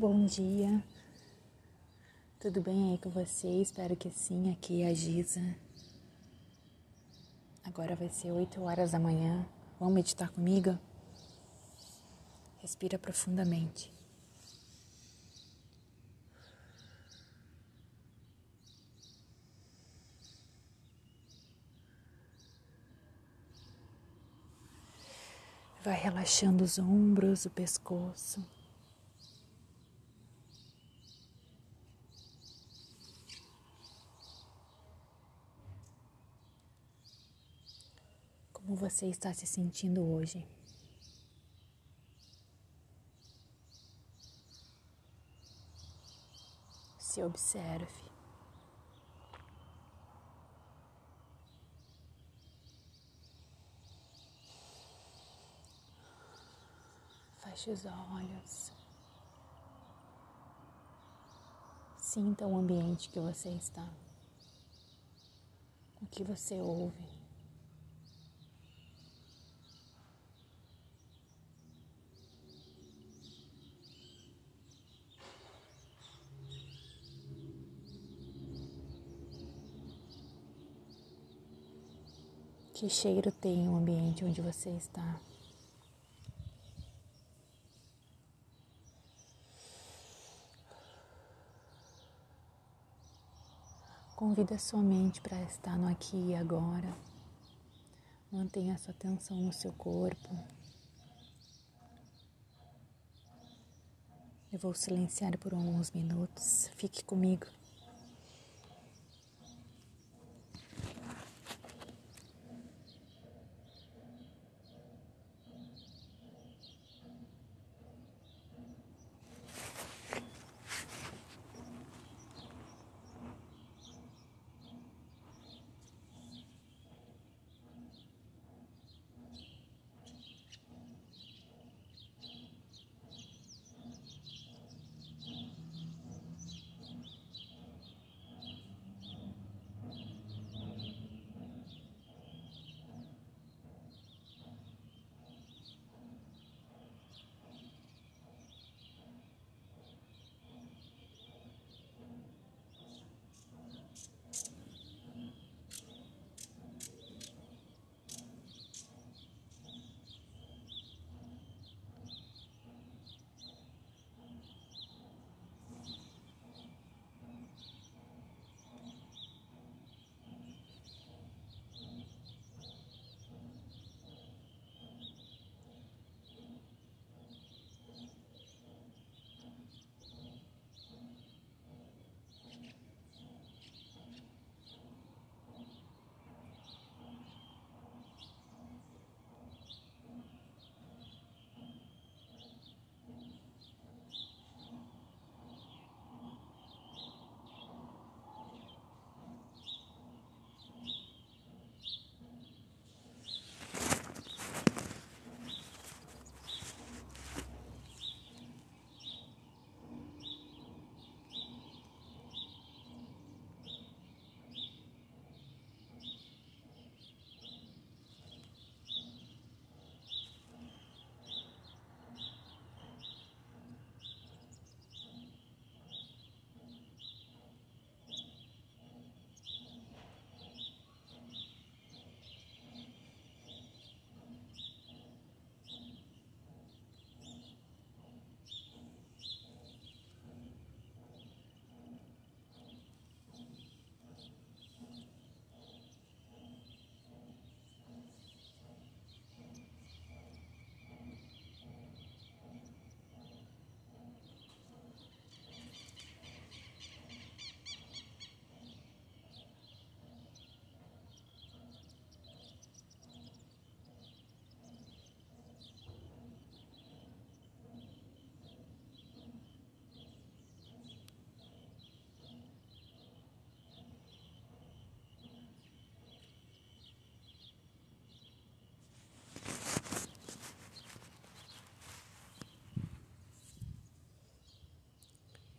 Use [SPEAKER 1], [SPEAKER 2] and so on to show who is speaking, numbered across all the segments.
[SPEAKER 1] Bom dia, tudo bem aí com você? Espero que sim. Aqui é a Giza. Agora vai ser 8 horas da manhã. Vamos meditar comigo? Respira profundamente. Vai relaxando os ombros, o pescoço. Como você está se sentindo hoje? Se observe. Feche os olhos. Sinta o ambiente que você está. O que você ouve. Que cheiro tem o ambiente onde você está? Convida sua mente para estar no aqui e agora. Mantenha sua atenção no seu corpo. Eu vou silenciar por alguns minutos. Fique comigo.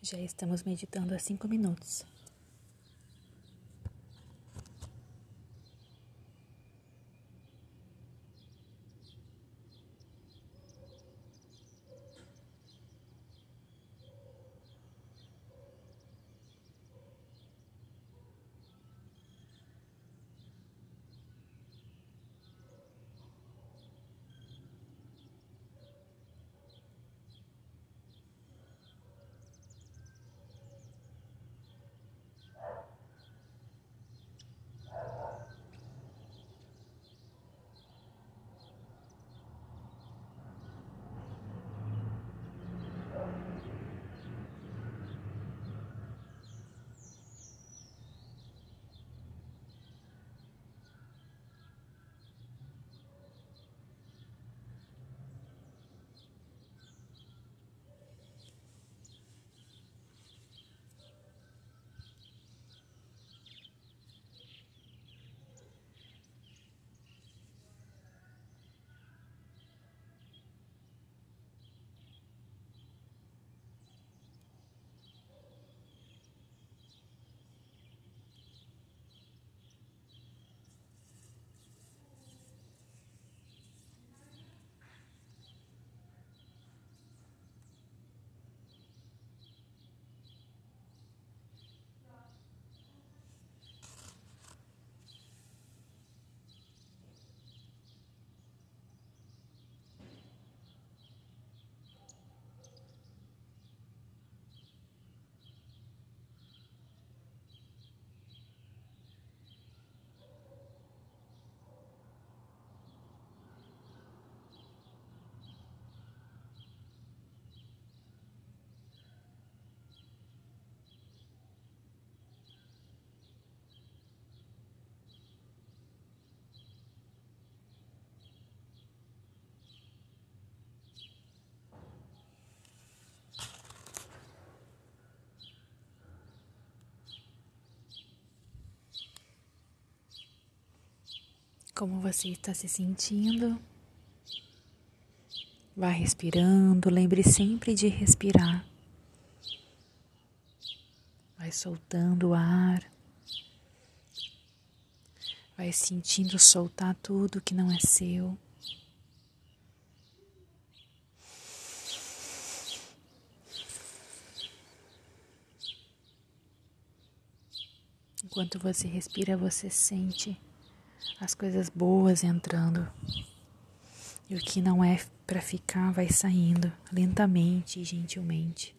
[SPEAKER 1] Já estamos meditando há cinco minutos. Como você está se sentindo. Vá respirando, lembre sempre de respirar. Vai soltando o ar. Vai sentindo soltar tudo que não é seu. Enquanto você respira, você sente as coisas boas entrando. E o que não é para ficar vai saindo lentamente e gentilmente.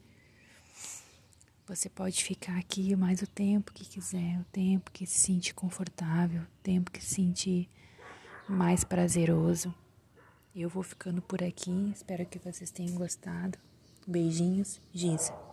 [SPEAKER 1] Você pode ficar aqui mais o tempo que quiser, o tempo que se sente confortável, o tempo que se sente mais prazeroso. Eu vou ficando por aqui, espero que vocês tenham gostado. Beijinhos, Giza.